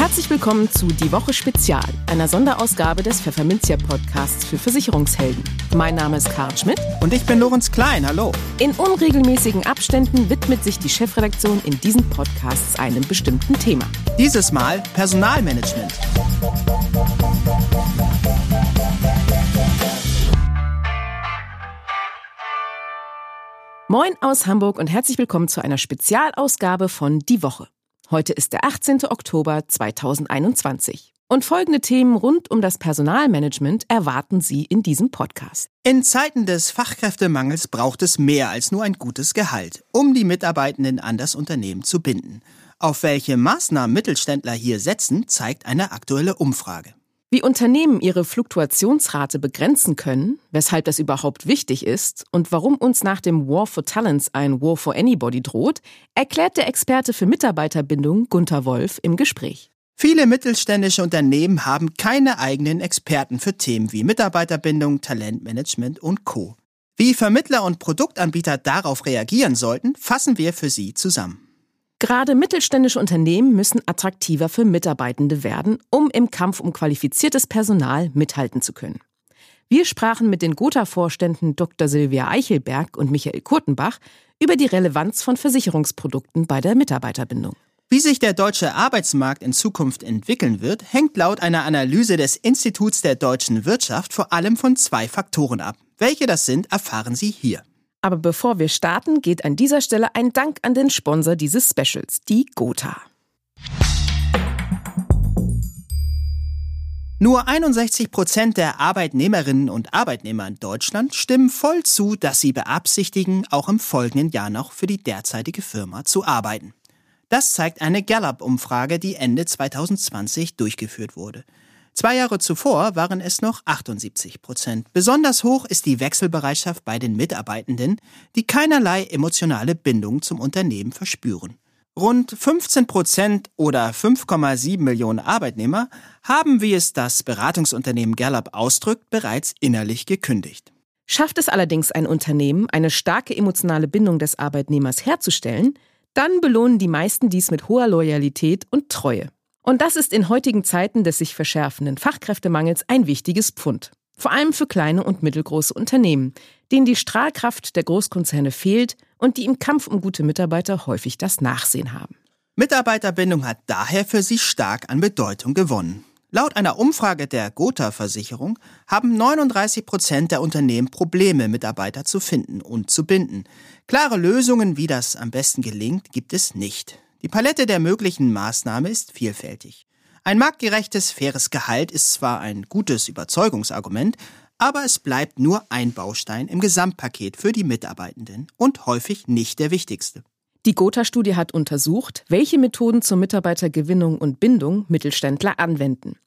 Herzlich willkommen zu Die Woche Spezial, einer Sonderausgabe des Pfefferminzia Podcasts für Versicherungshelden. Mein Name ist Karl Schmidt. Und ich bin Lorenz Klein. Hallo. In unregelmäßigen Abständen widmet sich die Chefredaktion in diesen Podcasts einem bestimmten Thema. Dieses Mal Personalmanagement. Moin aus Hamburg und herzlich willkommen zu einer Spezialausgabe von Die Woche. Heute ist der 18. Oktober 2021. Und folgende Themen rund um das Personalmanagement erwarten Sie in diesem Podcast. In Zeiten des Fachkräftemangels braucht es mehr als nur ein gutes Gehalt, um die Mitarbeitenden an das Unternehmen zu binden. Auf welche Maßnahmen Mittelständler hier setzen, zeigt eine aktuelle Umfrage. Wie Unternehmen ihre Fluktuationsrate begrenzen können, weshalb das überhaupt wichtig ist und warum uns nach dem War for Talents ein War for Anybody droht, erklärt der Experte für Mitarbeiterbindung Gunther Wolf im Gespräch. Viele mittelständische Unternehmen haben keine eigenen Experten für Themen wie Mitarbeiterbindung, Talentmanagement und Co. Wie Vermittler und Produktanbieter darauf reagieren sollten, fassen wir für Sie zusammen. Gerade mittelständische Unternehmen müssen attraktiver für Mitarbeitende werden, um im Kampf um qualifiziertes Personal mithalten zu können. Wir sprachen mit den Gotha-Vorständen Dr. Silvia Eichelberg und Michael Kurtenbach über die Relevanz von Versicherungsprodukten bei der Mitarbeiterbindung. Wie sich der deutsche Arbeitsmarkt in Zukunft entwickeln wird, hängt laut einer Analyse des Instituts der deutschen Wirtschaft vor allem von zwei Faktoren ab. Welche das sind, erfahren Sie hier. Aber bevor wir starten, geht an dieser Stelle ein Dank an den Sponsor dieses Specials, die Gotha. Nur 61 Prozent der Arbeitnehmerinnen und Arbeitnehmer in Deutschland stimmen voll zu, dass sie beabsichtigen, auch im folgenden Jahr noch für die derzeitige Firma zu arbeiten. Das zeigt eine Gallup-Umfrage, die Ende 2020 durchgeführt wurde. Zwei Jahre zuvor waren es noch 78 Prozent. Besonders hoch ist die Wechselbereitschaft bei den Mitarbeitenden, die keinerlei emotionale Bindung zum Unternehmen verspüren. Rund 15 Prozent oder 5,7 Millionen Arbeitnehmer haben, wie es das Beratungsunternehmen Gallup ausdrückt, bereits innerlich gekündigt. Schafft es allerdings ein Unternehmen, eine starke emotionale Bindung des Arbeitnehmers herzustellen, dann belohnen die meisten dies mit hoher Loyalität und Treue. Und das ist in heutigen Zeiten des sich verschärfenden Fachkräftemangels ein wichtiges Pfund. Vor allem für kleine und mittelgroße Unternehmen, denen die Strahlkraft der Großkonzerne fehlt und die im Kampf um gute Mitarbeiter häufig das Nachsehen haben. Mitarbeiterbindung hat daher für sie stark an Bedeutung gewonnen. Laut einer Umfrage der Gotha-Versicherung haben 39 Prozent der Unternehmen Probleme, Mitarbeiter zu finden und zu binden. Klare Lösungen, wie das am besten gelingt, gibt es nicht. Die Palette der möglichen Maßnahmen ist vielfältig. Ein marktgerechtes, faires Gehalt ist zwar ein gutes Überzeugungsargument, aber es bleibt nur ein Baustein im Gesamtpaket für die Mitarbeitenden und häufig nicht der wichtigste. Die Gotha-Studie hat untersucht, welche Methoden zur Mitarbeitergewinnung und Bindung Mittelständler anwenden.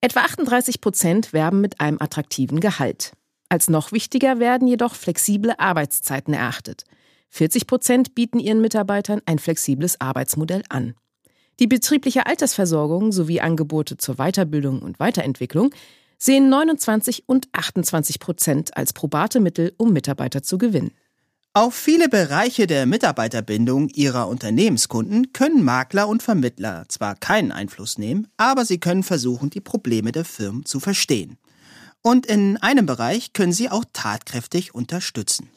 Etwa 38 Prozent werben mit einem attraktiven Gehalt. Als noch wichtiger werden jedoch flexible Arbeitszeiten erachtet. 40 Prozent bieten ihren Mitarbeitern ein flexibles Arbeitsmodell an. Die betriebliche Altersversorgung sowie Angebote zur Weiterbildung und Weiterentwicklung sehen 29 und 28 Prozent als probate Mittel, um Mitarbeiter zu gewinnen. Auf viele Bereiche der Mitarbeiterbindung ihrer Unternehmenskunden können Makler und Vermittler zwar keinen Einfluss nehmen, aber sie können versuchen, die Probleme der Firmen zu verstehen. Und in einem Bereich können sie auch tatkräftig unterstützen.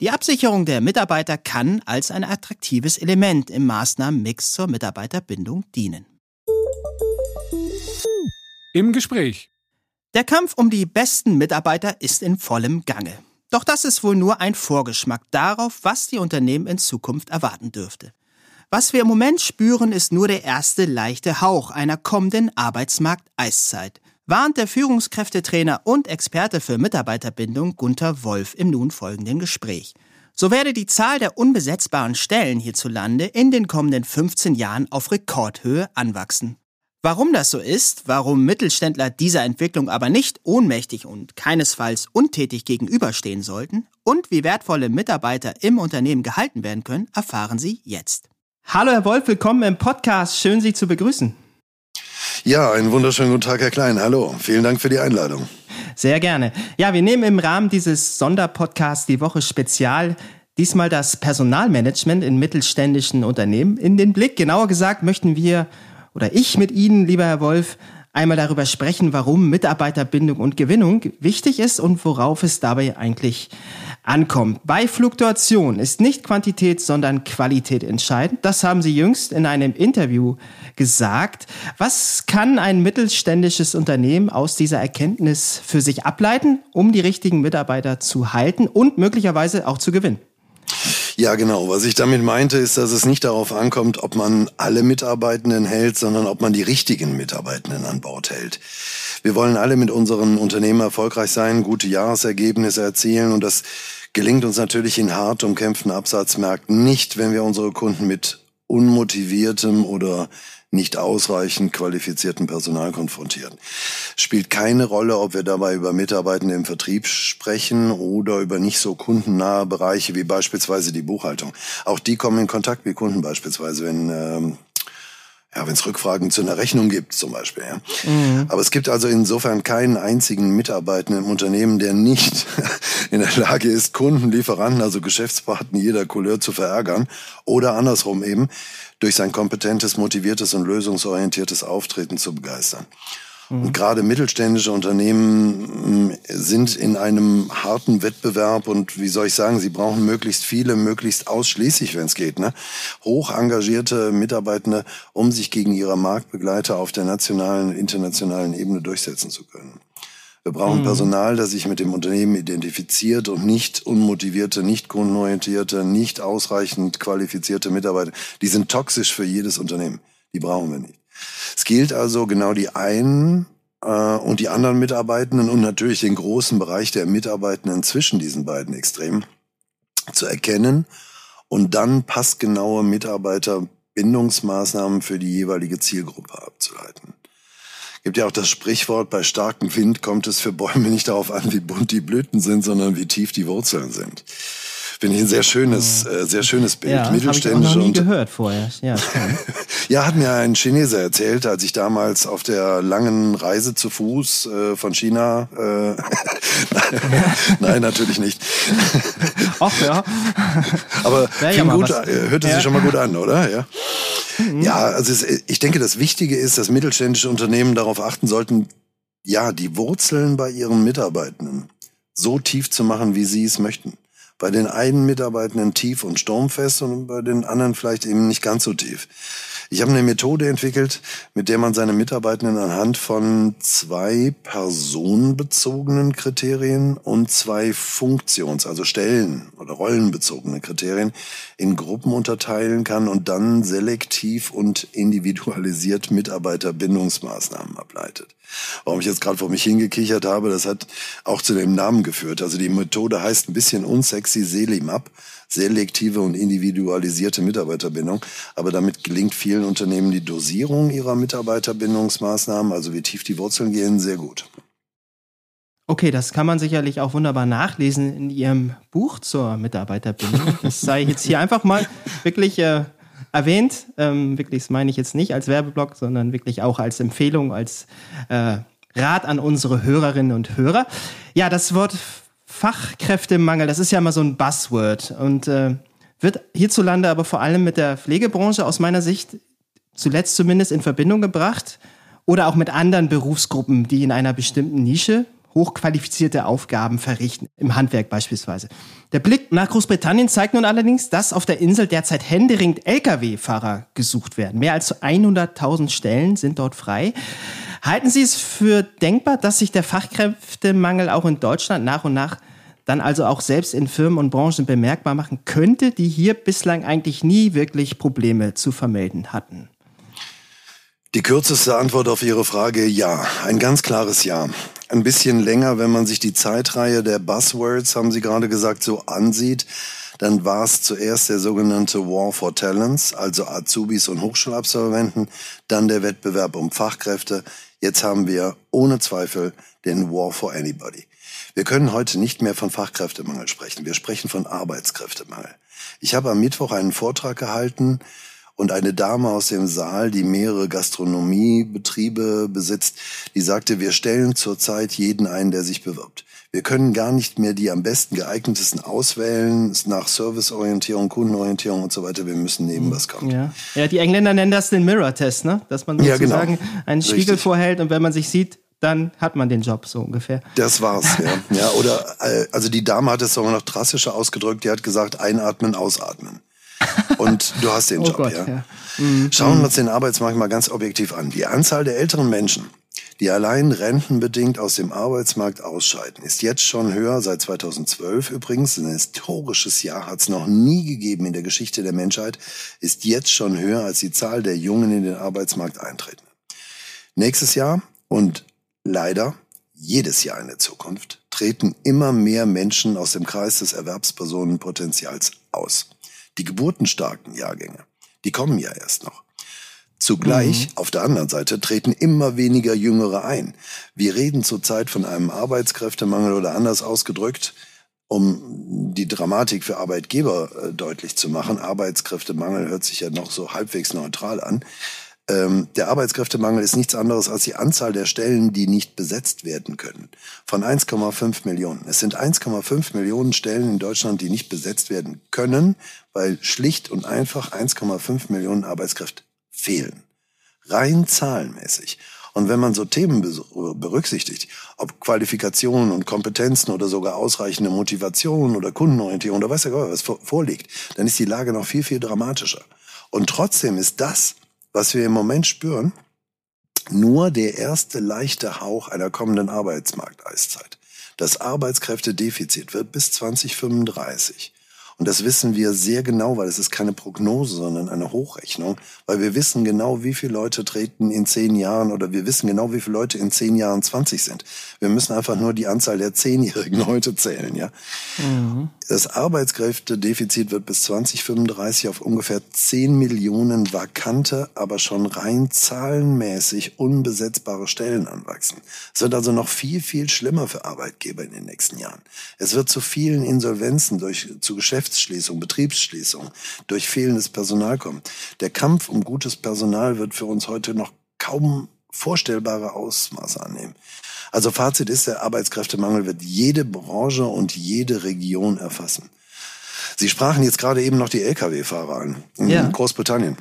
Die Absicherung der Mitarbeiter kann als ein attraktives Element im Maßnahmenmix zur Mitarbeiterbindung dienen. Im Gespräch. Der Kampf um die besten Mitarbeiter ist in vollem Gange. Doch das ist wohl nur ein Vorgeschmack darauf, was die Unternehmen in Zukunft erwarten dürfte. Was wir im Moment spüren, ist nur der erste leichte Hauch einer kommenden Arbeitsmarkt-Eiszeit warnt der Führungskräftetrainer und Experte für Mitarbeiterbindung Gunther Wolf im nun folgenden Gespräch. So werde die Zahl der unbesetzbaren Stellen hierzulande in den kommenden 15 Jahren auf Rekordhöhe anwachsen. Warum das so ist, warum Mittelständler dieser Entwicklung aber nicht ohnmächtig und keinesfalls untätig gegenüberstehen sollten und wie wertvolle Mitarbeiter im Unternehmen gehalten werden können, erfahren Sie jetzt. Hallo Herr Wolf, willkommen im Podcast. Schön Sie zu begrüßen. Ja, einen wunderschönen guten Tag, Herr Klein. Hallo, vielen Dank für die Einladung. Sehr gerne. Ja, wir nehmen im Rahmen dieses Sonderpodcasts die Woche Spezial diesmal das Personalmanagement in mittelständischen Unternehmen in den Blick. Genauer gesagt möchten wir oder ich mit Ihnen, lieber Herr Wolf, einmal darüber sprechen, warum Mitarbeiterbindung und Gewinnung wichtig ist und worauf es dabei eigentlich ankommt. Bei Fluktuation ist nicht Quantität, sondern Qualität entscheidend. Das haben Sie jüngst in einem Interview gesagt. Was kann ein mittelständisches Unternehmen aus dieser Erkenntnis für sich ableiten, um die richtigen Mitarbeiter zu halten und möglicherweise auch zu gewinnen? Ja, genau. Was ich damit meinte, ist, dass es nicht darauf ankommt, ob man alle Mitarbeitenden hält, sondern ob man die richtigen Mitarbeitenden an Bord hält. Wir wollen alle mit unseren Unternehmen erfolgreich sein, gute Jahresergebnisse erzielen und das gelingt uns natürlich in hart umkämpften Absatzmärkten nicht, wenn wir unsere Kunden mit unmotiviertem oder nicht ausreichend qualifizierten Personal konfrontieren. Spielt keine Rolle, ob wir dabei über Mitarbeitende im Vertrieb sprechen oder über nicht so kundennahe Bereiche wie beispielsweise die Buchhaltung. Auch die kommen in Kontakt mit Kunden beispielsweise, wenn ähm, ja, wenn es Rückfragen zu einer Rechnung gibt zum Beispiel. Ja. Mhm. Aber es gibt also insofern keinen einzigen Mitarbeitenden im Unternehmen, der nicht in der Lage ist, Kunden, Lieferanten, also Geschäftspartner jeder Couleur zu verärgern oder andersrum eben durch sein kompetentes, motiviertes und lösungsorientiertes Auftreten zu begeistern. Mhm. Und gerade mittelständische Unternehmen mm, sind in einem harten Wettbewerb und wie soll ich sagen, sie brauchen möglichst viele, möglichst ausschließlich, wenn es geht, ne? hoch engagierte Mitarbeitende, um sich gegen ihre Marktbegleiter auf der nationalen, internationalen Ebene durchsetzen zu können. Wir brauchen mhm. Personal, das sich mit dem Unternehmen identifiziert und nicht unmotivierte, nicht kundenorientierte, nicht ausreichend qualifizierte Mitarbeiter. Die sind toxisch für jedes Unternehmen. Die brauchen wir nicht. Es gilt also genau die einen äh, und die anderen Mitarbeitenden und natürlich den großen Bereich der Mitarbeitenden zwischen diesen beiden Extremen zu erkennen und dann passgenaue Mitarbeiterbindungsmaßnahmen für die jeweilige Zielgruppe abzuleiten gibt ja auch das Sprichwort, bei starkem Wind kommt es für Bäume nicht darauf an, wie bunt die Blüten sind, sondern wie tief die Wurzeln sind. Finde ich ein sehr schönes, äh, sehr schönes Bild. Ja, Mittelständische ich auch noch nie gehört vorher. Ja, ja, hat mir ein Chineser erzählt, als ich damals auf der langen Reise zu Fuß äh, von China. Äh, Nein, natürlich nicht. Ach ja. Aber ja, ja, gut, äh, hörte ja. sich schon mal gut an, oder? Ja. Mhm. Ja, also es, ich denke, das Wichtige ist, dass mittelständische Unternehmen darauf achten sollten, ja, die Wurzeln bei ihren Mitarbeitenden so tief zu machen, wie sie es möchten bei den einen Mitarbeitenden tief und sturmfest und bei den anderen vielleicht eben nicht ganz so tief. Ich habe eine Methode entwickelt, mit der man seine Mitarbeitenden anhand von zwei personenbezogenen Kriterien und zwei Funktions-, also Stellen- oder rollenbezogene Kriterien in Gruppen unterteilen kann und dann selektiv und individualisiert Mitarbeiterbindungsmaßnahmen ableitet. Warum ich jetzt gerade vor mich hingekichert habe, das hat auch zu dem Namen geführt. Also die Methode heißt ein bisschen unsexy Selimap selektive und individualisierte Mitarbeiterbindung. Aber damit gelingt vielen Unternehmen die Dosierung ihrer Mitarbeiterbindungsmaßnahmen, also wie tief die Wurzeln gehen, sehr gut. Okay, das kann man sicherlich auch wunderbar nachlesen in Ihrem Buch zur Mitarbeiterbindung. Das sei jetzt hier einfach mal wirklich äh, erwähnt. Ähm, wirklich, das meine ich jetzt nicht als Werbeblock, sondern wirklich auch als Empfehlung, als äh, Rat an unsere Hörerinnen und Hörer. Ja, das Wort Fachkräftemangel, das ist ja immer so ein Buzzword und äh, wird hierzulande aber vor allem mit der Pflegebranche aus meiner Sicht zuletzt zumindest in Verbindung gebracht oder auch mit anderen Berufsgruppen, die in einer bestimmten Nische hochqualifizierte Aufgaben verrichten, im Handwerk beispielsweise. Der Blick nach Großbritannien zeigt nun allerdings, dass auf der Insel derzeit händeringend Lkw-Fahrer gesucht werden. Mehr als 100.000 Stellen sind dort frei. Halten Sie es für denkbar, dass sich der Fachkräftemangel auch in Deutschland nach und nach dann also auch selbst in Firmen und Branchen bemerkbar machen könnte, die hier bislang eigentlich nie wirklich Probleme zu vermelden hatten? Die kürzeste Antwort auf Ihre Frage, ja. Ein ganz klares Ja. Ein bisschen länger, wenn man sich die Zeitreihe der Buzzwords, haben Sie gerade gesagt, so ansieht, dann war es zuerst der sogenannte War for Talents, also Azubis und Hochschulabsolventen, dann der Wettbewerb um Fachkräfte, Jetzt haben wir ohne Zweifel den War for Anybody. Wir können heute nicht mehr von Fachkräftemangel sprechen. Wir sprechen von Arbeitskräftemangel. Ich habe am Mittwoch einen Vortrag gehalten Und eine Dame aus dem Saal, die mehrere Gastronomiebetriebe besitzt, die sagte, wir stellen zurzeit jeden ein, der sich bewirbt. Wir können gar nicht mehr die am besten geeignetesten auswählen nach Serviceorientierung, Kundenorientierung und so weiter. Wir müssen nehmen, mhm. was kommt. Ja, ja die Engländer nennen das den Mirror-Test, ne? dass man sozusagen ja, genau. einen Spiegel Richtig. vorhält und wenn man sich sieht, dann hat man den Job so ungefähr. Das war's, ja. ja oder äh, also die Dame hat es sogar noch drastischer ausgedrückt. Die hat gesagt, einatmen, ausatmen. Und du hast den oh Job, Gott, ja. ja. Mhm. Schauen wir mhm. uns den Arbeitsmarkt mal ganz objektiv an. Die Anzahl der älteren Menschen, die allein rentenbedingt aus dem Arbeitsmarkt ausscheiden, ist jetzt schon höher, seit 2012 übrigens, ein historisches Jahr hat es noch nie gegeben in der Geschichte der Menschheit, ist jetzt schon höher als die Zahl der Jungen in den Arbeitsmarkt eintreten. Nächstes Jahr und leider jedes Jahr in der Zukunft treten immer mehr Menschen aus dem Kreis des Erwerbspersonenpotenzials aus. Die geburtenstarken Jahrgänge, die kommen ja erst noch. Zugleich, mhm. auf der anderen Seite, treten immer weniger Jüngere ein. Wir reden zurzeit von einem Arbeitskräftemangel oder anders ausgedrückt, um die Dramatik für Arbeitgeber äh, deutlich zu machen. Arbeitskräftemangel hört sich ja noch so halbwegs neutral an. Ähm, der Arbeitskräftemangel ist nichts anderes als die Anzahl der Stellen, die nicht besetzt werden können. Von 1,5 Millionen. Es sind 1,5 Millionen Stellen in Deutschland, die nicht besetzt werden können, weil schlicht und einfach 1,5 Millionen Arbeitskräfte fehlen. Rein zahlenmäßig. Und wenn man so Themen berücksichtigt, ob Qualifikationen und Kompetenzen oder sogar ausreichende Motivation oder Kundenorientierung oder weiß ja was vorliegt, dann ist die Lage noch viel, viel dramatischer. Und trotzdem ist das, was wir im Moment spüren, nur der erste leichte Hauch einer kommenden Arbeitsmarkteiszeit. Das Arbeitskräftedefizit wird bis 2035 und das wissen wir sehr genau, weil es ist keine Prognose, sondern eine Hochrechnung, weil wir wissen genau, wie viele Leute treten in zehn Jahren oder wir wissen genau, wie viele Leute in zehn Jahren 20 sind. Wir müssen einfach nur die Anzahl der Zehnjährigen heute zählen, ja. Mhm. Das Arbeitskräftedefizit wird bis 2035 auf ungefähr 10 Millionen vakante, aber schon rein zahlenmäßig unbesetzbare Stellen anwachsen. Es wird also noch viel, viel schlimmer für Arbeitgeber in den nächsten Jahren. Es wird zu vielen Insolvenzen durch, zu Geschäfts Geschäftsschließung, Betriebsschließung, durch fehlendes Personal kommen. Der Kampf um gutes Personal wird für uns heute noch kaum vorstellbare Ausmaße annehmen. Also Fazit ist, der Arbeitskräftemangel wird jede Branche und jede Region erfassen. Sie sprachen jetzt gerade eben noch die Lkw-Fahrer an in ja. Großbritannien.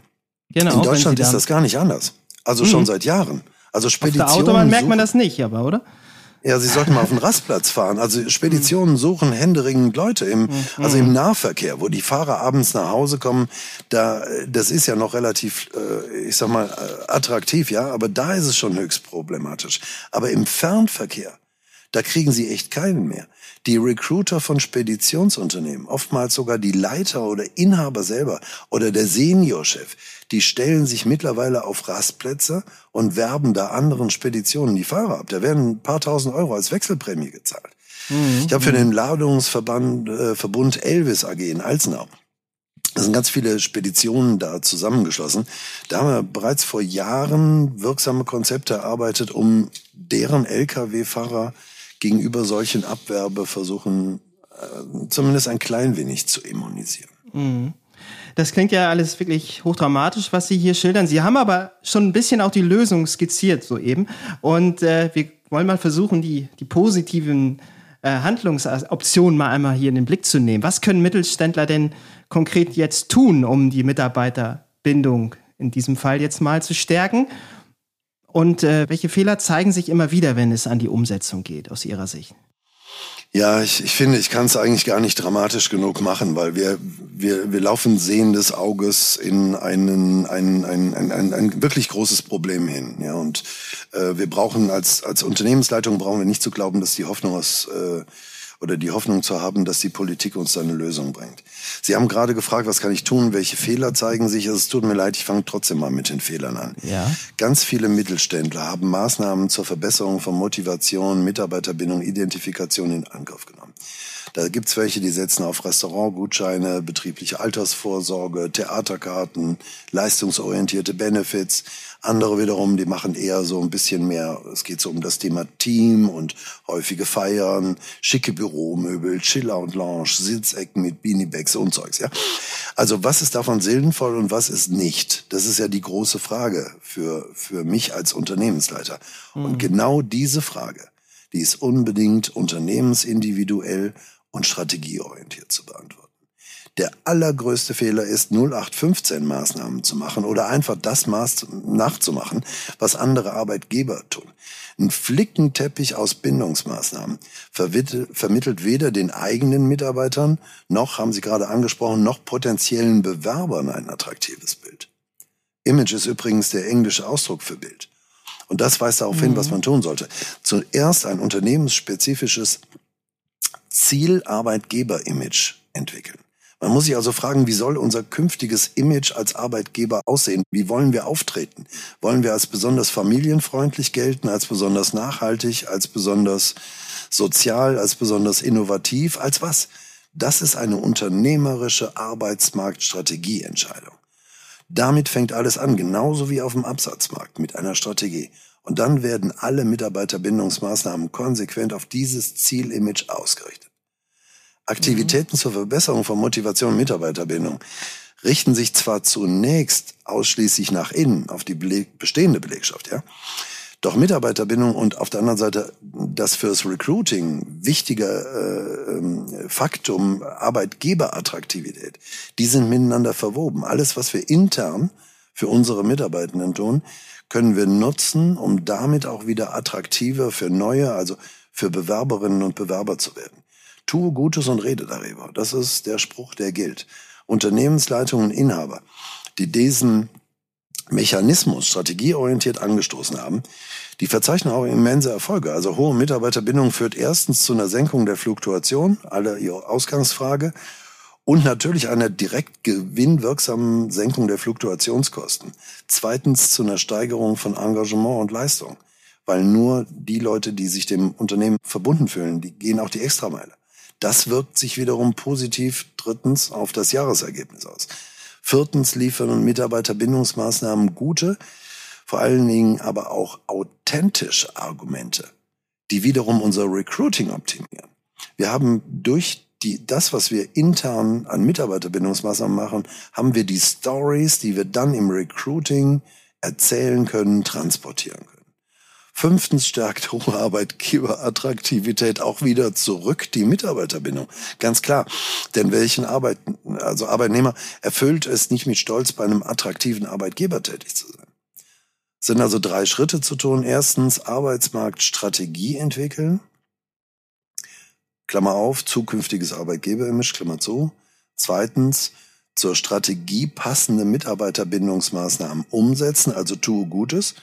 Genau, in Deutschland ist das gar nicht anders. Also mhm. schon seit Jahren. Also Speditionen. Auf der Autobahn merkt man das nicht, aber oder? Ja, Sie sollten mal auf den Rastplatz fahren. Also Speditionen suchen händeringend Leute im, also im Nahverkehr, wo die Fahrer abends nach Hause kommen. Da, das ist ja noch relativ, äh, ich sag mal, äh, attraktiv, ja, aber da ist es schon höchst problematisch. Aber im Fernverkehr, da kriegen Sie echt keinen mehr. Die Recruiter von Speditionsunternehmen, oftmals sogar die Leiter oder Inhaber selber oder der Seniorchef, die stellen sich mittlerweile auf Rastplätze und werben da anderen Speditionen die Fahrer ab. Da werden ein paar tausend Euro als Wechselprämie gezahlt. Mhm. Ich habe für den Ladungsverband äh, Verbund Elvis AG in Alzenau da sind ganz viele Speditionen da zusammengeschlossen. Da haben wir bereits vor Jahren wirksame Konzepte erarbeitet, um deren Lkw-Fahrer gegenüber solchen Abwerbeversuchen äh, zumindest ein klein wenig zu immunisieren. Mhm. Das klingt ja alles wirklich hochdramatisch, was Sie hier schildern. Sie haben aber schon ein bisschen auch die Lösung skizziert soeben. Und äh, wir wollen mal versuchen, die, die positiven äh, Handlungsoptionen mal einmal hier in den Blick zu nehmen. Was können Mittelständler denn konkret jetzt tun, um die Mitarbeiterbindung in diesem Fall jetzt mal zu stärken? Und äh, welche Fehler zeigen sich immer wieder, wenn es an die Umsetzung geht, aus Ihrer Sicht? Ja, ich, ich finde, ich kann es eigentlich gar nicht dramatisch genug machen, weil wir, wir, wir laufen sehendes Auges in einen, ein, ein, ein, ein, ein wirklich großes Problem hin. Ja, und äh, wir brauchen als, als Unternehmensleitung brauchen wir nicht zu glauben, dass die Hoffnung aus äh, oder die Hoffnung zu haben, dass die Politik uns da eine Lösung bringt. Sie haben gerade gefragt, was kann ich tun, welche Fehler zeigen sich. Also es tut mir leid, ich fange trotzdem mal mit den Fehlern an. Ja. Ganz viele Mittelständler haben Maßnahmen zur Verbesserung von Motivation, Mitarbeiterbindung, Identifikation in Angriff genommen. Da gibt's welche, die setzen auf Restaurantgutscheine, betriebliche Altersvorsorge, Theaterkarten, leistungsorientierte Benefits. Andere wiederum, die machen eher so ein bisschen mehr, es geht so um das Thema Team und häufige Feiern, schicke Büromöbel, Chiller und Lounge, Sitzecken mit Beaniebags und Zeugs, ja. Also was ist davon sinnvoll und was ist nicht? Das ist ja die große Frage für, für mich als Unternehmensleiter. Mhm. Und genau diese Frage, die ist unbedingt unternehmensindividuell und strategieorientiert zu beantworten. Der allergrößte Fehler ist, 0815 Maßnahmen zu machen oder einfach das Maß nachzumachen, was andere Arbeitgeber tun. Ein Flickenteppich aus Bindungsmaßnahmen vermittelt weder den eigenen Mitarbeitern, noch, haben Sie gerade angesprochen, noch potenziellen Bewerbern ein attraktives Bild. Image ist übrigens der englische Ausdruck für Bild. Und das weist darauf hin, was mhm. man tun sollte. Zuerst ein unternehmensspezifisches Ziel-Arbeitgeber-Image entwickeln. Man muss sich also fragen, wie soll unser künftiges Image als Arbeitgeber aussehen? Wie wollen wir auftreten? Wollen wir als besonders familienfreundlich gelten, als besonders nachhaltig, als besonders sozial, als besonders innovativ, als was? Das ist eine unternehmerische Arbeitsmarktstrategieentscheidung. Damit fängt alles an, genauso wie auf dem Absatzmarkt mit einer Strategie. Und dann werden alle Mitarbeiterbindungsmaßnahmen konsequent auf dieses Zielimage ausgerichtet. Aktivitäten mhm. zur Verbesserung von Motivation und Mitarbeiterbindung richten sich zwar zunächst ausschließlich nach innen, auf die Beleg bestehende Belegschaft, ja. Doch Mitarbeiterbindung und auf der anderen Seite das fürs Recruiting wichtige äh, ähm, Faktum Arbeitgeberattraktivität, die sind miteinander verwoben. Alles, was wir intern für unsere Mitarbeitenden tun, können wir nutzen, um damit auch wieder attraktiver für neue, also für Bewerberinnen und Bewerber zu werden. Tue Gutes und rede darüber. Das ist der Spruch, der gilt. Unternehmensleitungen und Inhaber, die diesen Mechanismus strategieorientiert angestoßen haben, die verzeichnen auch immense Erfolge. Also hohe Mitarbeiterbindung führt erstens zu einer Senkung der Fluktuation, alle ihre Ausgangsfrage, und natürlich einer direkt gewinnwirksamen Senkung der Fluktuationskosten. Zweitens zu einer Steigerung von Engagement und Leistung, weil nur die Leute, die sich dem Unternehmen verbunden fühlen, die gehen auch die Extrameile. Das wirkt sich wiederum positiv drittens auf das Jahresergebnis aus. Viertens liefern Mitarbeiterbindungsmaßnahmen gute, vor allen Dingen aber auch authentische Argumente, die wiederum unser Recruiting optimieren. Wir haben durch die, das, was wir intern an Mitarbeiterbindungsmaßnahmen machen, haben wir die Stories, die wir dann im Recruiting erzählen können, transportieren können. Fünftens stärkt hohe Arbeitgeberattraktivität auch wieder zurück die Mitarbeiterbindung. Ganz klar. Denn welchen Arbeit, also Arbeitnehmer erfüllt es nicht mit Stolz, bei einem attraktiven Arbeitgeber tätig zu sein? Es sind also drei Schritte zu tun. Erstens Arbeitsmarktstrategie entwickeln. Klammer auf, zukünftiges Arbeitgeberimage, Klammer zu. Zweitens, zur Strategie passende Mitarbeiterbindungsmaßnahmen umsetzen, also tue Gutes.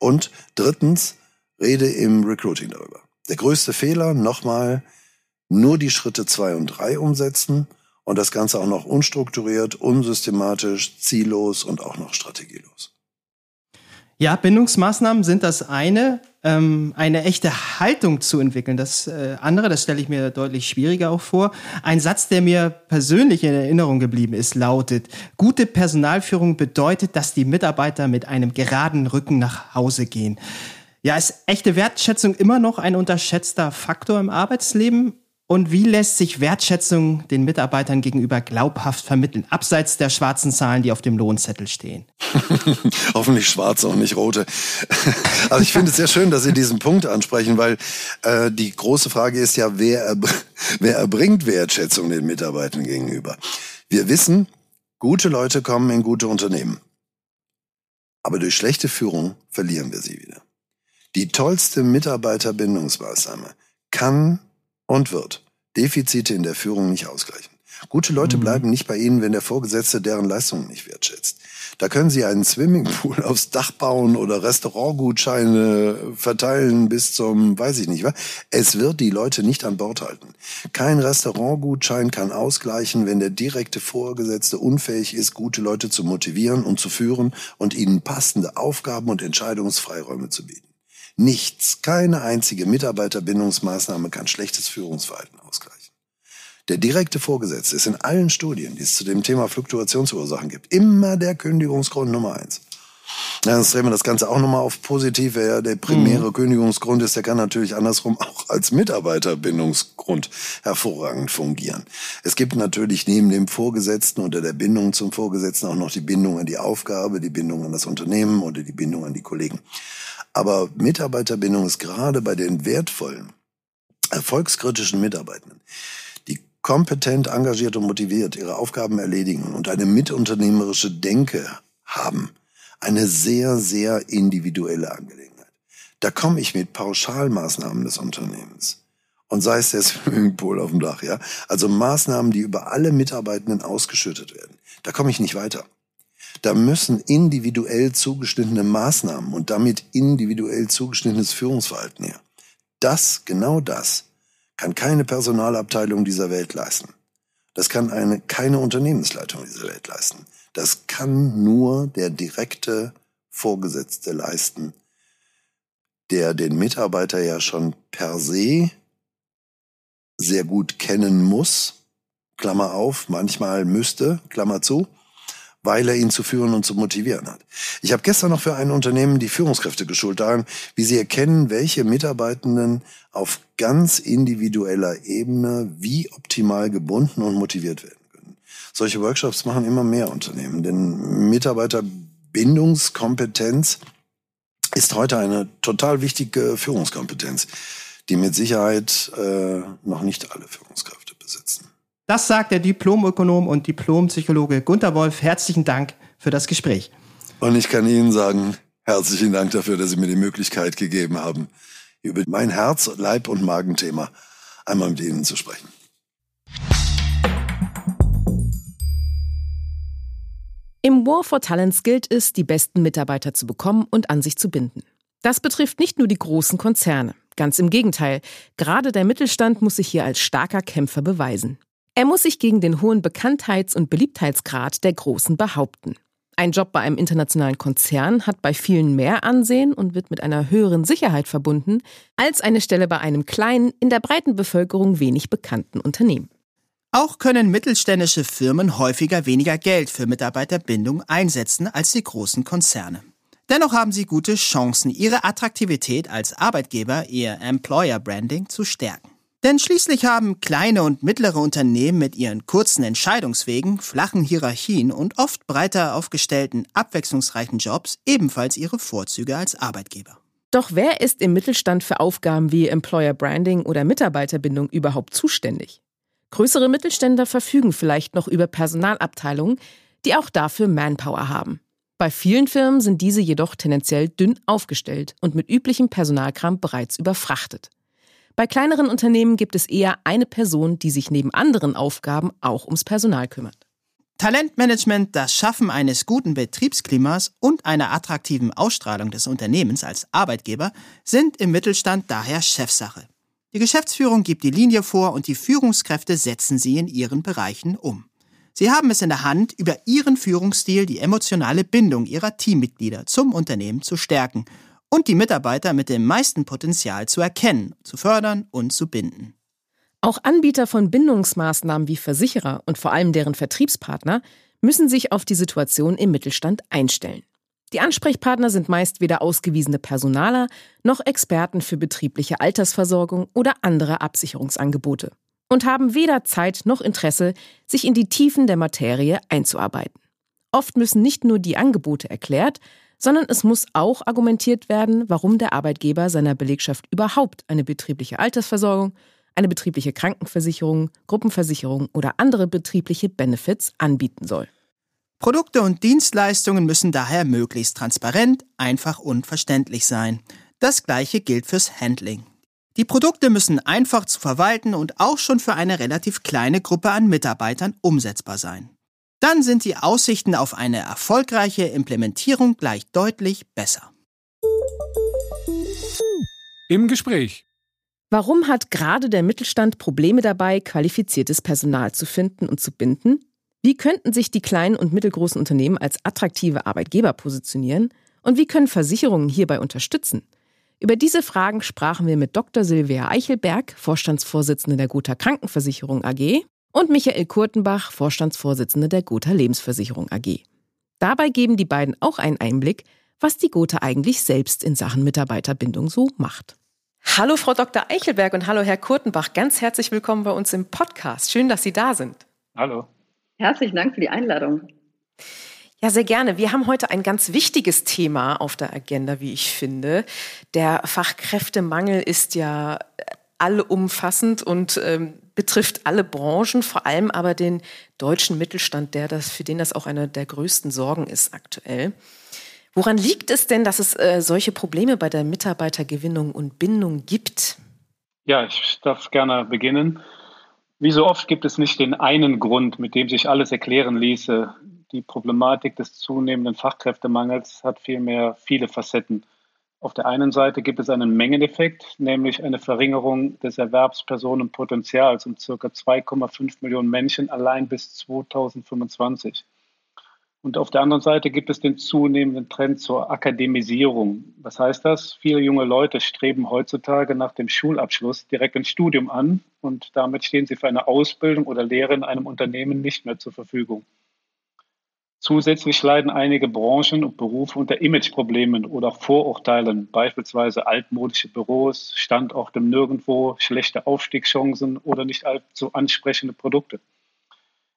Und drittens, rede im Recruiting darüber. Der größte Fehler, nochmal, nur die Schritte zwei und drei umsetzen und das Ganze auch noch unstrukturiert, unsystematisch, ziellos und auch noch strategielos. Ja, Bindungsmaßnahmen sind das eine, ähm, eine echte Haltung zu entwickeln. Das äh, andere, das stelle ich mir deutlich schwieriger auch vor. Ein Satz, der mir persönlich in Erinnerung geblieben ist, lautet, gute Personalführung bedeutet, dass die Mitarbeiter mit einem geraden Rücken nach Hause gehen. Ja, ist echte Wertschätzung immer noch ein unterschätzter Faktor im Arbeitsleben? Und wie lässt sich Wertschätzung den Mitarbeitern gegenüber glaubhaft vermitteln, abseits der schwarzen Zahlen, die auf dem Lohnzettel stehen? Hoffentlich schwarze und nicht rote. also ich finde es sehr schön, dass Sie diesen Punkt ansprechen, weil äh, die große Frage ist ja, wer, erbr wer erbringt Wertschätzung den Mitarbeitern gegenüber? Wir wissen, gute Leute kommen in gute Unternehmen. Aber durch schlechte Führung verlieren wir sie wieder. Die tollste Mitarbeiterbindungsmaßnahme kann und wird Defizite in der Führung nicht ausgleichen. Gute Leute mhm. bleiben nicht bei Ihnen, wenn der Vorgesetzte deren Leistungen nicht wertschätzt. Da können Sie einen Swimmingpool aufs Dach bauen oder Restaurantgutscheine verteilen bis zum, weiß ich nicht, was. Es wird die Leute nicht an Bord halten. Kein Restaurantgutschein kann ausgleichen, wenn der direkte Vorgesetzte unfähig ist, gute Leute zu motivieren und zu führen und ihnen passende Aufgaben und Entscheidungsfreiräume zu bieten. Nichts, keine einzige Mitarbeiterbindungsmaßnahme kann schlechtes Führungsverhalten ausgleichen. Der direkte Vorgesetzte ist in allen Studien, die es zu dem Thema Fluktuationsursachen gibt, immer der Kündigungsgrund Nummer eins. Ja, dann drehen wir das Ganze auch nochmal auf positiv. Wer der primäre mhm. Kündigungsgrund ist, der kann natürlich andersrum auch als Mitarbeiterbindungsgrund hervorragend fungieren. Es gibt natürlich neben dem Vorgesetzten oder der Bindung zum Vorgesetzten auch noch die Bindung an die Aufgabe, die Bindung an das Unternehmen oder die Bindung an die Kollegen. Aber Mitarbeiterbindung ist gerade bei den wertvollen, erfolgskritischen Mitarbeitenden, die kompetent, engagiert und motiviert ihre Aufgaben erledigen und eine mitunternehmerische Denke haben, eine sehr, sehr individuelle Angelegenheit. Da komme ich mit Pauschalmaßnahmen des Unternehmens. Und sei es der Swimmingpool auf dem Dach, ja. Also Maßnahmen, die über alle Mitarbeitenden ausgeschüttet werden. Da komme ich nicht weiter. Da müssen individuell zugeschnittene Maßnahmen und damit individuell zugeschnittenes Führungsverhalten her. Das, genau das, kann keine Personalabteilung dieser Welt leisten. Das kann eine, keine Unternehmensleitung dieser Welt leisten. Das kann nur der direkte Vorgesetzte leisten, der den Mitarbeiter ja schon per se sehr gut kennen muss, Klammer auf, manchmal müsste, Klammer zu, weil er ihn zu führen und zu motivieren hat. Ich habe gestern noch für ein Unternehmen die Führungskräfte geschult daran, wie sie erkennen, welche Mitarbeitenden auf ganz individueller Ebene wie optimal gebunden und motiviert werden solche Workshops machen immer mehr Unternehmen, denn Mitarbeiterbindungskompetenz ist heute eine total wichtige Führungskompetenz, die mit Sicherheit äh, noch nicht alle Führungskräfte besitzen. Das sagt der Diplomökonom und Diplompsychologe Gunter Wolf. Herzlichen Dank für das Gespräch. Und ich kann Ihnen sagen, herzlichen Dank dafür, dass Sie mir die Möglichkeit gegeben haben, über mein Herz, Leib und Magenthema einmal mit Ihnen zu sprechen. Im War for Talents gilt es, die besten Mitarbeiter zu bekommen und an sich zu binden. Das betrifft nicht nur die großen Konzerne. Ganz im Gegenteil. Gerade der Mittelstand muss sich hier als starker Kämpfer beweisen. Er muss sich gegen den hohen Bekanntheits- und Beliebtheitsgrad der Großen behaupten. Ein Job bei einem internationalen Konzern hat bei vielen mehr Ansehen und wird mit einer höheren Sicherheit verbunden als eine Stelle bei einem kleinen, in der breiten Bevölkerung wenig bekannten Unternehmen. Auch können mittelständische Firmen häufiger weniger Geld für Mitarbeiterbindung einsetzen als die großen Konzerne. Dennoch haben sie gute Chancen, ihre Attraktivität als Arbeitgeber, ihr Employer Branding zu stärken. Denn schließlich haben kleine und mittlere Unternehmen mit ihren kurzen Entscheidungswegen, flachen Hierarchien und oft breiter aufgestellten, abwechslungsreichen Jobs ebenfalls ihre Vorzüge als Arbeitgeber. Doch wer ist im Mittelstand für Aufgaben wie Employer Branding oder Mitarbeiterbindung überhaupt zuständig? Größere Mittelständler verfügen vielleicht noch über Personalabteilungen, die auch dafür Manpower haben. Bei vielen Firmen sind diese jedoch tendenziell dünn aufgestellt und mit üblichem Personalkram bereits überfrachtet. Bei kleineren Unternehmen gibt es eher eine Person, die sich neben anderen Aufgaben auch ums Personal kümmert. Talentmanagement, das Schaffen eines guten Betriebsklimas und einer attraktiven Ausstrahlung des Unternehmens als Arbeitgeber sind im Mittelstand daher Chefsache. Die Geschäftsführung gibt die Linie vor und die Führungskräfte setzen sie in ihren Bereichen um. Sie haben es in der Hand, über ihren Führungsstil die emotionale Bindung ihrer Teammitglieder zum Unternehmen zu stärken und die Mitarbeiter mit dem meisten Potenzial zu erkennen, zu fördern und zu binden. Auch Anbieter von Bindungsmaßnahmen wie Versicherer und vor allem deren Vertriebspartner müssen sich auf die Situation im Mittelstand einstellen. Die Ansprechpartner sind meist weder ausgewiesene Personaler noch Experten für betriebliche Altersversorgung oder andere Absicherungsangebote und haben weder Zeit noch Interesse, sich in die Tiefen der Materie einzuarbeiten. Oft müssen nicht nur die Angebote erklärt, sondern es muss auch argumentiert werden, warum der Arbeitgeber seiner Belegschaft überhaupt eine betriebliche Altersversorgung, eine betriebliche Krankenversicherung, Gruppenversicherung oder andere betriebliche Benefits anbieten soll. Produkte und Dienstleistungen müssen daher möglichst transparent, einfach und verständlich sein. Das gleiche gilt fürs Handling. Die Produkte müssen einfach zu verwalten und auch schon für eine relativ kleine Gruppe an Mitarbeitern umsetzbar sein. Dann sind die Aussichten auf eine erfolgreiche Implementierung gleich deutlich besser. Im Gespräch. Warum hat gerade der Mittelstand Probleme dabei, qualifiziertes Personal zu finden und zu binden? Wie könnten sich die kleinen und mittelgroßen Unternehmen als attraktive Arbeitgeber positionieren? Und wie können Versicherungen hierbei unterstützen? Über diese Fragen sprachen wir mit Dr. Silvia Eichelberg, Vorstandsvorsitzende der Gotha Krankenversicherung AG, Und Michael Kurtenbach, Vorstandsvorsitzender der Gotha Lebensversicherung AG. Dabei geben die beiden auch einen Einblick, was die Gotha eigentlich selbst in Sachen Mitarbeiterbindung so macht. Hallo Frau Dr. Eichelberg und hallo Herr Kurtenbach, ganz herzlich willkommen bei uns im Podcast. Schön, dass Sie da sind. Hallo. Herzlichen Dank für die Einladung. Ja, sehr gerne. Wir haben heute ein ganz wichtiges Thema auf der Agenda, wie ich finde. Der Fachkräftemangel ist ja allumfassend und ähm, betrifft alle Branchen, vor allem aber den deutschen Mittelstand, der das, für den das auch eine der größten Sorgen ist aktuell. Woran liegt es denn, dass es äh, solche Probleme bei der Mitarbeitergewinnung und Bindung gibt? Ja, ich darf gerne beginnen. Wie so oft gibt es nicht den einen Grund, mit dem sich alles erklären ließe. Die Problematik des zunehmenden Fachkräftemangels hat vielmehr viele Facetten. Auf der einen Seite gibt es einen Mengeneffekt, nämlich eine Verringerung des Erwerbspersonenpotenzials um ca. 2,5 Millionen Menschen allein bis 2025. Und auf der anderen Seite gibt es den zunehmenden Trend zur Akademisierung. Was heißt das? Viele junge Leute streben heutzutage nach dem Schulabschluss direkt ein Studium an und damit stehen sie für eine Ausbildung oder Lehre in einem Unternehmen nicht mehr zur Verfügung. Zusätzlich leiden einige Branchen und Berufe unter Imageproblemen oder Vorurteilen, beispielsweise altmodische Büros, Standorte Nirgendwo, schlechte Aufstiegschancen oder nicht allzu ansprechende Produkte.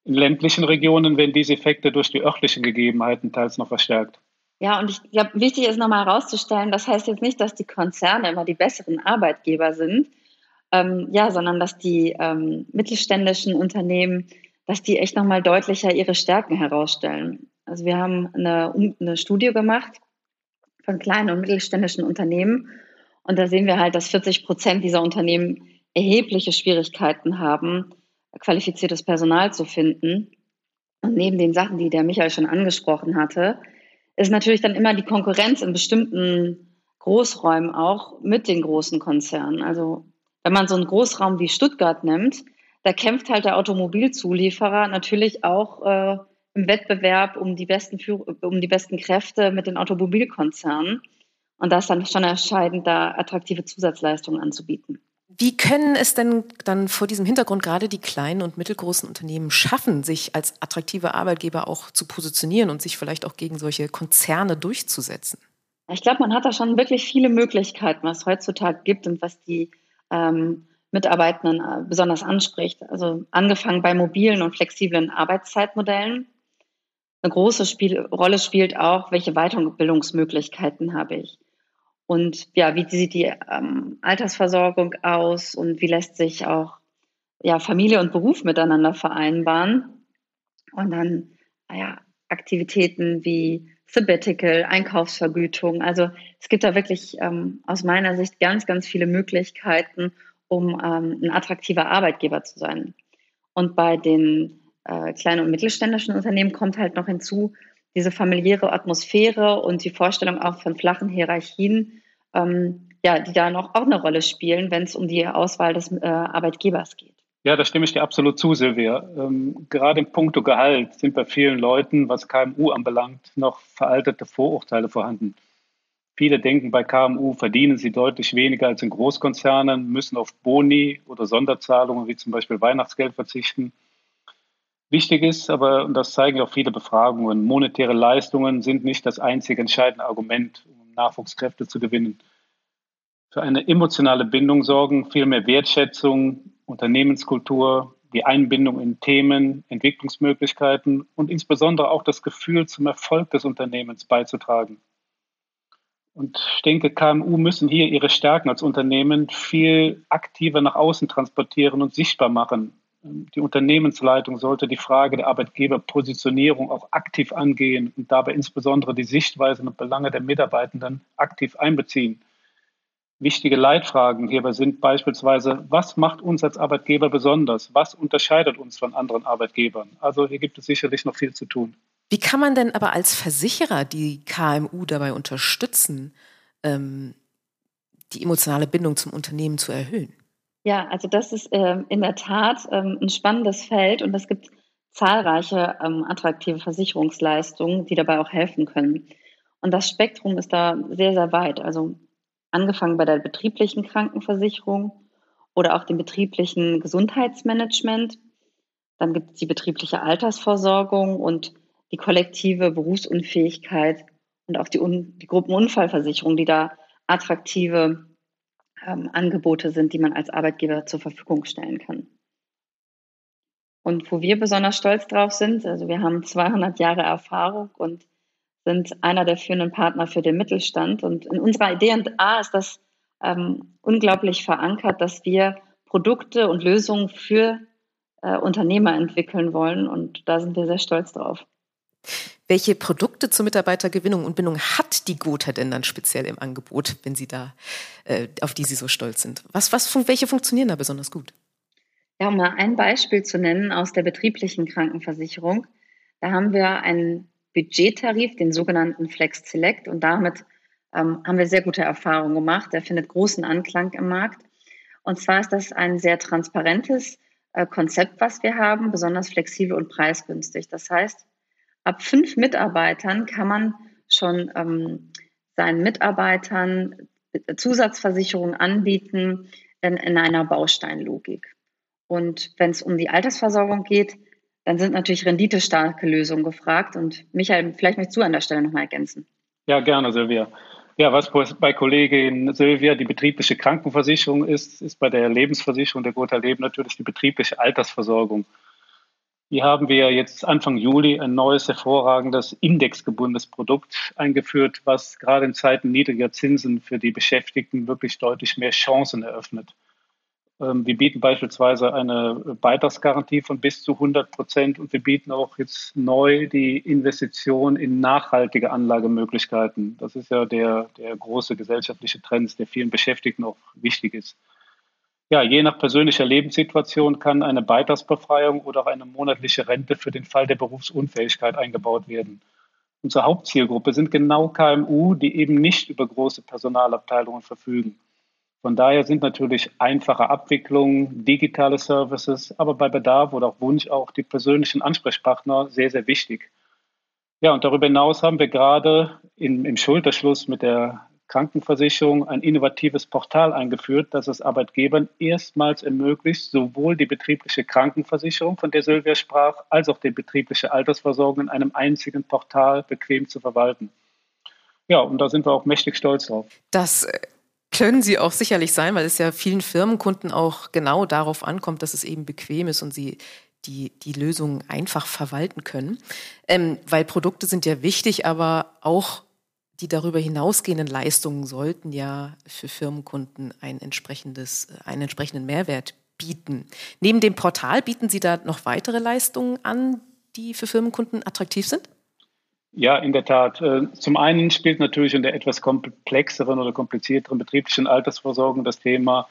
In ländlichen Regionen werden diese Effekte durch die örtlichen Gegebenheiten teils noch verstärkt. Ja, und ich glaube, wichtig ist nochmal herauszustellen, das heißt jetzt nicht, dass die Konzerne immer die besseren Arbeitgeber sind, ähm, ja, sondern dass die ähm, mittelständischen Unternehmen dass die echt nochmal deutlicher ihre Stärken herausstellen. Also wir haben eine, eine Studie gemacht von kleinen und mittelständischen Unternehmen und da sehen wir halt, dass 40 Prozent dieser Unternehmen erhebliche Schwierigkeiten haben, qualifiziertes Personal zu finden. Und neben den Sachen, die der Michael schon angesprochen hatte, ist natürlich dann immer die Konkurrenz in bestimmten Großräumen auch mit den großen Konzernen. Also wenn man so einen Großraum wie Stuttgart nimmt, da kämpft halt der Automobilzulieferer natürlich auch äh, im Wettbewerb um die besten um die besten Kräfte mit den Automobilkonzernen. Und da ist dann schon entscheidend, da attraktive Zusatzleistungen anzubieten. Wie können es denn dann vor diesem Hintergrund gerade die kleinen und mittelgroßen Unternehmen schaffen, sich als attraktive Arbeitgeber auch zu positionieren und sich vielleicht auch gegen solche Konzerne durchzusetzen? Ich glaube, man hat da schon wirklich viele Möglichkeiten, was es heutzutage gibt und was die ähm, Mitarbeitenden äh, besonders anspricht. Also angefangen bei mobilen und flexiblen Arbeitszeitmodellen. Eine große Spiel Rolle spielt auch, welche Weiterbildungsmöglichkeiten habe ich. Und ja, wie sieht die ähm, Altersversorgung aus und wie lässt sich auch ja, Familie und Beruf miteinander vereinbaren? Und dann ja, Aktivitäten wie Sabbatical, Einkaufsvergütung. Also es gibt da wirklich ähm, aus meiner Sicht ganz, ganz viele Möglichkeiten, um ähm, ein attraktiver Arbeitgeber zu sein. Und bei den äh, kleinen und mittelständischen Unternehmen kommt halt noch hinzu, diese familiäre Atmosphäre und die Vorstellung auch von flachen Hierarchien, ähm, ja, die da noch auch eine Rolle spielen, wenn es um die Auswahl des äh, Arbeitgebers geht. Ja, da stimme ich dir absolut zu, Silvia. Ähm, gerade im Punkto Gehalt sind bei vielen Leuten, was KMU anbelangt, noch veraltete Vorurteile vorhanden. Viele denken, bei KMU verdienen sie deutlich weniger als in Großkonzernen, müssen auf Boni oder Sonderzahlungen wie zum Beispiel Weihnachtsgeld verzichten. Wichtig ist aber, und das zeigen auch viele Befragungen, monetäre Leistungen sind nicht das einzige entscheidende Argument, um Nachwuchskräfte zu gewinnen. Für eine emotionale Bindung sorgen vielmehr Wertschätzung, Unternehmenskultur, die Einbindung in Themen, Entwicklungsmöglichkeiten und insbesondere auch das Gefühl, zum Erfolg des Unternehmens beizutragen. Und ich denke, KMU müssen hier ihre Stärken als Unternehmen viel aktiver nach außen transportieren und sichtbar machen. Die Unternehmensleitung sollte die Frage der Arbeitgeberpositionierung auch aktiv angehen und dabei insbesondere die Sichtweisen und Belange der Mitarbeitenden aktiv einbeziehen. Wichtige Leitfragen hierbei sind beispielsweise, was macht uns als Arbeitgeber besonders? Was unterscheidet uns von anderen Arbeitgebern? Also hier gibt es sicherlich noch viel zu tun. Wie kann man denn aber als Versicherer die KMU dabei unterstützen, ähm, die emotionale Bindung zum Unternehmen zu erhöhen? Ja, also das ist ähm, in der Tat ähm, ein spannendes Feld und es gibt zahlreiche ähm, attraktive Versicherungsleistungen, die dabei auch helfen können. Und das Spektrum ist da sehr, sehr weit. Also angefangen bei der betrieblichen Krankenversicherung oder auch dem betrieblichen Gesundheitsmanagement Dann gibt es die betriebliche Altersversorgung und die kollektive Berufsunfähigkeit und auch die, Un die Gruppenunfallversicherung, die da attraktive ähm, Angebote sind, die man als Arbeitgeber zur Verfügung stellen kann. Und wo wir besonders stolz drauf sind, also wir haben 200 Jahre Erfahrung und sind einer der führenden Partner für den Mittelstand. Und in unserer DNA ist das ähm, unglaublich verankert, dass wir Produkte und Lösungen für äh, Unternehmer entwickeln wollen. Und da sind wir sehr stolz drauf. Welche Produkte zur Mitarbeitergewinnung und Bindung hat die Gotha denn dann speziell im Angebot, wenn Sie da, äh, auf die Sie so stolz sind? Was, was, welche funktionieren da besonders gut? Ja, um mal ein Beispiel zu nennen aus der betrieblichen Krankenversicherung. Da haben wir einen Budgettarif, den sogenannten Flex Select, und damit ähm, haben wir sehr gute Erfahrungen gemacht. Der findet großen Anklang im Markt. Und zwar ist das ein sehr transparentes äh, Konzept, was wir haben, besonders flexibel und preisgünstig. Das heißt, ab fünf Mitarbeitern kann man schon ähm, seinen Mitarbeitern Zusatzversicherungen anbieten in, in einer Bausteinlogik. Und wenn es um die Altersversorgung geht, dann sind natürlich renditestarke Lösungen gefragt. Und Michael, vielleicht möchtest du an der Stelle nochmal ergänzen. Ja, gerne, Silvia. Ja, was bei Kollegin Silvia die betriebliche Krankenversicherung ist, ist bei der Lebensversicherung der Gotha Leben natürlich die betriebliche Altersversorgung. Hier haben wir jetzt Anfang Juli ein neues, hervorragendes, indexgebundenes Produkt eingeführt, was gerade in Zeiten niedriger Zinsen für die Beschäftigten wirklich deutlich mehr Chancen eröffnet. Ähm, wir bieten beispielsweise eine Beitragsgarantie von bis zu 100 Prozent und wir bieten auch jetzt neu die Investition in nachhaltige Anlagemöglichkeiten. Das ist ja der, der große gesellschaftliche Trend, der vielen Beschäftigten auch wichtig ist. Ja, je nach persönlicher Lebenssituation kann eine Beitragsbefreiung oder auch eine monatliche Rente für den Fall der Berufsunfähigkeit eingebaut werden. Unsere Hauptzielgruppe sind genau KMU, die eben nicht über große Personalabteilungen verfügen. Von daher sind natürlich einfache Abwicklungen, digitale Services, aber bei Bedarf oder auch Wunsch auch die persönlichen Ansprechpartner sehr, sehr wichtig. Ja, und darüber hinaus haben wir gerade in, im Schulterschluss mit der Krankenversicherung ein innovatives Portal eingeführt, das es Arbeitgebern erstmals ermöglicht, sowohl die betriebliche Krankenversicherung, von der Sylvia sprach, als auch die betriebliche Altersversorgung in einem einzigen Portal bequem zu verwalten. Ja, und da sind wir auch mächtig stolz drauf. Das äh, können sie auch sicherlich sein, weil es ja vielen Firmenkunden auch genau darauf ankommt, dass es eben bequem ist und sie die, die Lösungen einfach verwalten können. Ähm, weil Produkte sind ja wichtig, aber auch die darüber hinausgehenden Leistungen sollten ja für Firmenkunden ein entsprechendes, einen entsprechenden Mehrwert bieten. Neben dem Portal bieten Sie da noch weitere Leistungen an, die für Firmenkunden attraktiv sind? Ja, in der Tat. Äh, zum einen spielt natürlich in der etwas komplexeren oder komplizierteren betrieblichen Altersversorgung das Thema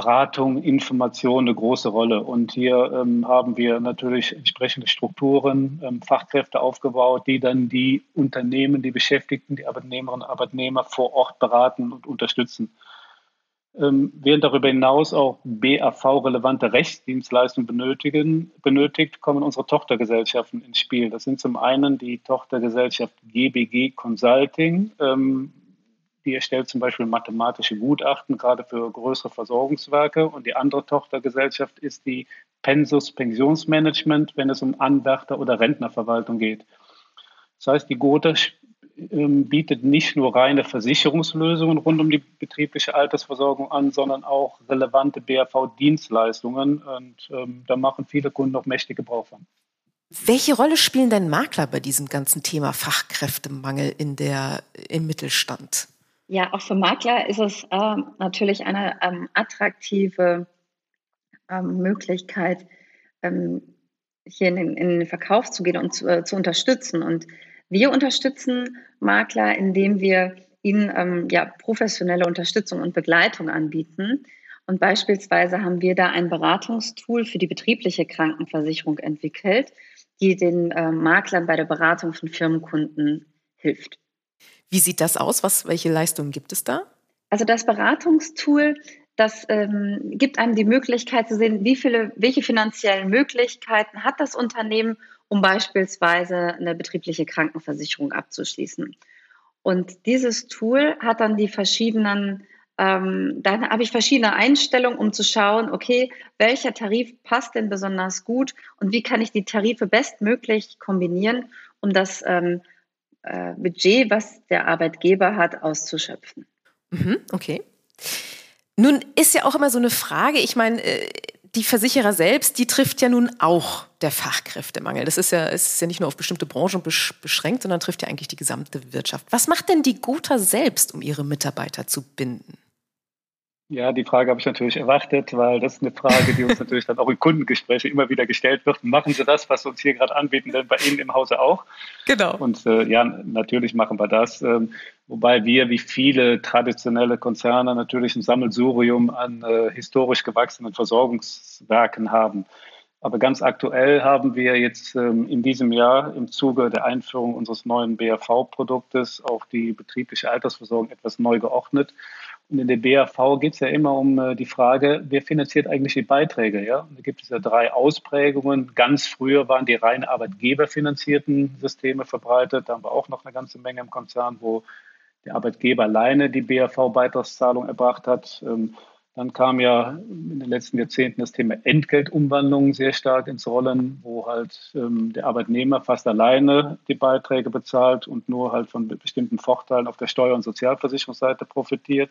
Beratung, Information eine große Rolle. Und hier ähm, haben wir natürlich entsprechende Strukturen, ähm, Fachkräfte aufgebaut, die dann die Unternehmen, die Beschäftigten, die Arbeitnehmerinnen und Arbeitnehmer vor Ort beraten und unterstützen. Ähm, während darüber hinaus auch BAV-relevante Rechtsdienstleistungen benötigen, benötigt, kommen unsere Tochtergesellschaften ins Spiel. Das sind zum einen die Tochtergesellschaft GBG Consulting, ähm, die erstellt zum Beispiel mathematische Gutachten, gerade für größere Versorgungswerke. Und die andere Tochtergesellschaft ist die Pensus Pensionsmanagement, wenn es um Anwärter- oder Rentnerverwaltung geht. Das heißt, die Gotha ähm, bietet nicht nur reine Versicherungslösungen rund um die betriebliche Altersversorgung an, sondern auch relevante BAV-Dienstleistungen. Und ähm, da machen viele Kunden auch mächtig Gebrauch von. Welche Rolle spielen denn Makler bei diesem ganzen Thema Fachkräftemangel in der, im Mittelstand? Ja, auch für Makler ist es äh, natürlich eine ähm, attraktive ähm, Möglichkeit, ähm, hier in den, in den, Verkauf zu gehen und zu, äh, zu unterstützen. Und wir unterstützen Makler, indem wir ihnen ähm, ja, professionelle Unterstützung und Begleitung anbieten. Und beispielsweise haben wir da ein Beratungstool für die betriebliche Krankenversicherung entwickelt, die den äh, Maklern bei der Beratung von Firmenkunden hilft. Wie sieht das aus? Was, welche Leistungen gibt es da? Also das Beratungstool, das ähm, gibt einem die Möglichkeit zu sehen, wie viele, welche finanziellen Möglichkeiten hat das Unternehmen, um beispielsweise eine betriebliche Krankenversicherung abzuschließen. Und dieses Tool hat dann die verschiedenen ähm, dann habe ich verschiedene Einstellungen, um zu schauen, okay, welcher Tarif passt denn besonders gut und wie kann ich die Tarife bestmöglich kombinieren, um das ähm, äh, Budget, was der Arbeitgeber hat, auszuschöpfen. Mhm, okay. Nun ist ja auch immer so eine Frage, ich meine, äh, die Versicherer selbst, die trifft ja nun auch der Fachkräftemangel. Das ist ja, ist ja nicht nur auf bestimmte Branchen beschränkt, sondern trifft ja eigentlich die gesamte Wirtschaft. Was macht denn die Gotha selbst, um ihre Mitarbeiter zu binden? Ja, die Frage habe ich natürlich erwartet, weil das ist eine Frage, die uns natürlich dann auch in Kundengesprächen immer wieder gestellt wird. Machen Sie das, was Sie uns hier gerade anbieten, denn bei Ihnen im Hause auch? Genau. Und äh, ja, natürlich machen wir das. Ähm, wobei wir, wie viele traditionelle Konzerne, natürlich ein Sammelsurium an äh, historisch gewachsenen Versorgungswerken haben. Aber ganz aktuell haben wir jetzt ähm, in diesem Jahr im Zuge der Einführung unseres neuen BAV-Produktes auch die betriebliche Altersversorgung etwas neu geordnet. In der BAV geht es ja immer um äh, die Frage, wer finanziert eigentlich die Beiträge? Ja? da gibt es ja drei Ausprägungen. Ganz früher waren die rein arbeitgeberfinanzierten Systeme verbreitet. Da haben wir auch noch eine ganze Menge im Konzern, wo der Arbeitgeber alleine die BAV-Beitragszahlung erbracht hat. Ähm, dann kam ja in den letzten Jahrzehnten das Thema Entgeltumwandlung sehr stark ins Rollen, wo halt ähm, der Arbeitnehmer fast alleine die Beiträge bezahlt und nur halt von bestimmten Vorteilen auf der Steuer- und Sozialversicherungsseite profitiert.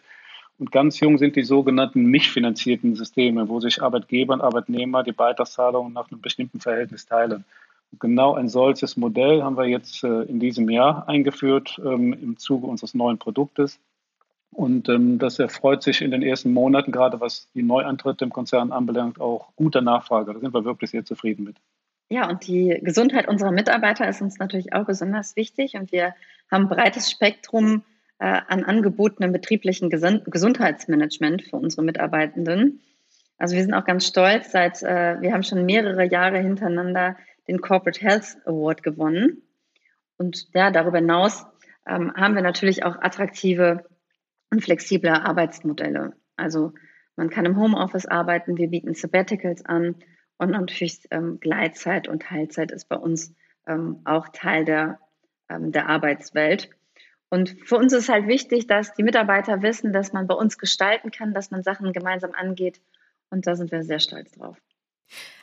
Und ganz jung sind die sogenannten nicht finanzierten Systeme, wo sich Arbeitgeber und Arbeitnehmer die Beitragszahlungen nach einem bestimmten Verhältnis teilen. Und genau ein solches Modell haben wir jetzt äh, in diesem Jahr eingeführt ähm, im Zuge unseres neuen Produktes. Und ähm, das erfreut sich in den ersten Monaten, gerade was die Neuantritte im Konzern anbelangt, auch guter Nachfrage. Da sind wir wirklich sehr zufrieden mit. Ja, und die Gesundheit unserer Mitarbeiter ist uns natürlich auch besonders wichtig. Und wir haben ein breites Spektrum äh, an Angeboten im betrieblichen Gesund Gesundheitsmanagement für unsere Mitarbeitenden. Also wir sind auch ganz stolz, seit äh, wir haben schon mehrere Jahre hintereinander den Corporate Health Award gewonnen. Und ja, darüber hinaus ähm, haben wir natürlich auch attraktive und flexible Arbeitsmodelle. Also man kann im Homeoffice arbeiten, wir bieten Sabbaticals an und natürlich ähm, Gleitzeit und Teilzeit ist bei uns ähm, auch Teil der, ähm, der Arbeitswelt. Und für uns ist halt wichtig, dass die Mitarbeiter wissen, dass man bei uns gestalten kann, dass man Sachen gemeinsam angeht. Und da sind wir sehr stolz drauf.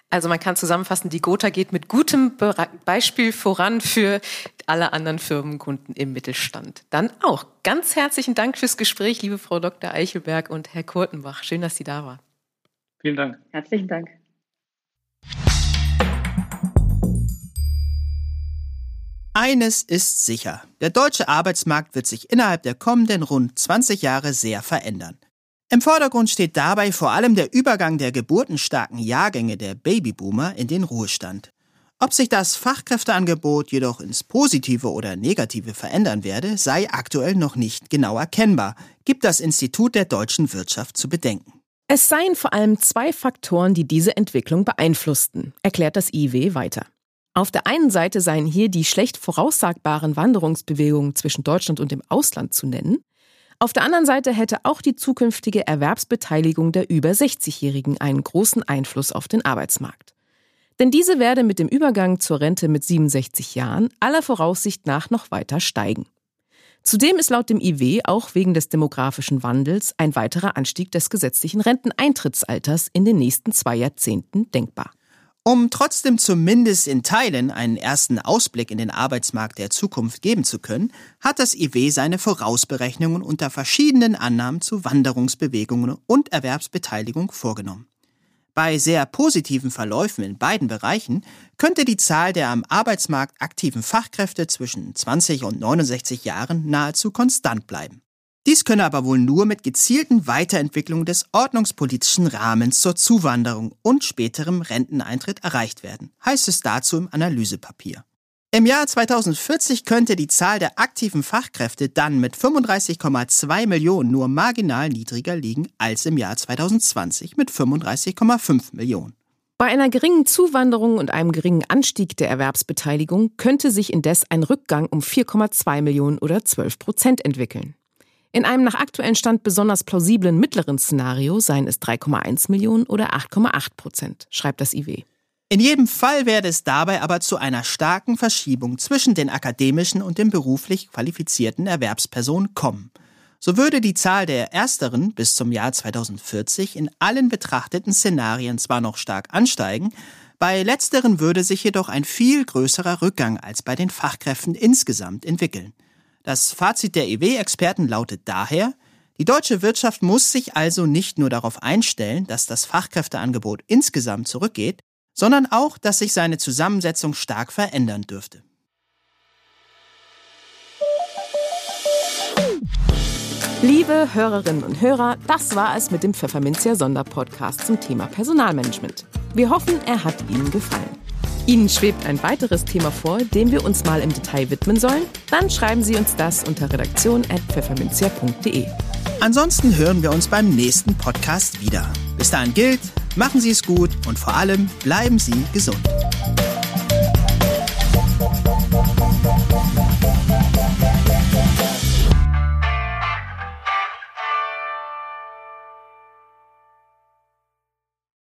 Also man kann zusammenfassen, die Gotha geht mit gutem Beispiel voran für alle anderen Firmenkunden im Mittelstand. Dann auch ganz herzlichen Dank fürs Gespräch, liebe Frau Dr. Eichelberg und Herr Kurtenbach. Schön, dass Sie da waren. Vielen Dank. Herzlichen Dank. Eines ist sicher. Der deutsche Arbeitsmarkt wird sich innerhalb der kommenden rund 20 Jahre sehr verändern. Im Vordergrund steht dabei vor allem der Übergang der geburtenstarken Jahrgänge der Babyboomer in den Ruhestand. Ob sich das Fachkräfteangebot jedoch ins Positive oder Negative verändern werde, sei aktuell noch nicht genau erkennbar, gibt das Institut der deutschen Wirtschaft zu bedenken. Es seien vor allem zwei Faktoren, die diese Entwicklung beeinflussten, erklärt das IW weiter. Auf der einen Seite seien hier die schlecht voraussagbaren Wanderungsbewegungen zwischen Deutschland und dem Ausland zu nennen. Auf der anderen Seite hätte auch die zukünftige Erwerbsbeteiligung der über 60-Jährigen einen großen Einfluss auf den Arbeitsmarkt. Denn diese werde mit dem Übergang zur Rente mit 67 Jahren aller Voraussicht nach noch weiter steigen. Zudem ist laut dem IW auch wegen des demografischen Wandels ein weiterer Anstieg des gesetzlichen Renteneintrittsalters in den nächsten zwei Jahrzehnten denkbar. Um trotzdem zumindest in Teilen einen ersten Ausblick in den Arbeitsmarkt der Zukunft geben zu können, hat das IW seine Vorausberechnungen unter verschiedenen Annahmen zu Wanderungsbewegungen und Erwerbsbeteiligung vorgenommen. Bei sehr positiven Verläufen in beiden Bereichen könnte die Zahl der am Arbeitsmarkt aktiven Fachkräfte zwischen 20 und 69 Jahren nahezu konstant bleiben. Dies könne aber wohl nur mit gezielten Weiterentwicklungen des ordnungspolitischen Rahmens zur Zuwanderung und späterem Renteneintritt erreicht werden, heißt es dazu im Analysepapier. Im Jahr 2040 könnte die Zahl der aktiven Fachkräfte dann mit 35,2 Millionen nur marginal niedriger liegen als im Jahr 2020 mit 35,5 Millionen. Bei einer geringen Zuwanderung und einem geringen Anstieg der Erwerbsbeteiligung könnte sich indes ein Rückgang um 4,2 Millionen oder 12 Prozent entwickeln. In einem nach aktuellem Stand besonders plausiblen mittleren Szenario seien es 3,1 Millionen oder 8,8 Prozent, schreibt das IW. In jedem Fall werde es dabei aber zu einer starken Verschiebung zwischen den akademischen und den beruflich qualifizierten Erwerbspersonen kommen. so würde die Zahl der ersteren bis zum Jahr 2040 in allen betrachteten Szenarien zwar noch stark ansteigen, bei letzteren würde sich jedoch ein viel größerer Rückgang als bei den Fachkräften insgesamt entwickeln. Das Fazit der EW-Experten lautet daher, die deutsche Wirtschaft muss sich also nicht nur darauf einstellen, dass das Fachkräfteangebot insgesamt zurückgeht, sondern auch, dass sich seine Zusammensetzung stark verändern dürfte. Liebe Hörerinnen und Hörer, das war es mit dem Pfefferminzia Sonderpodcast zum Thema Personalmanagement. Wir hoffen, er hat Ihnen gefallen. Ihnen schwebt ein weiteres Thema vor, dem wir uns mal im Detail widmen sollen? Dann schreiben Sie uns das unter redaktion.pfefferminzia.de. Ansonsten hören wir uns beim nächsten Podcast wieder. Bis dahin gilt, machen Sie es gut und vor allem bleiben Sie gesund.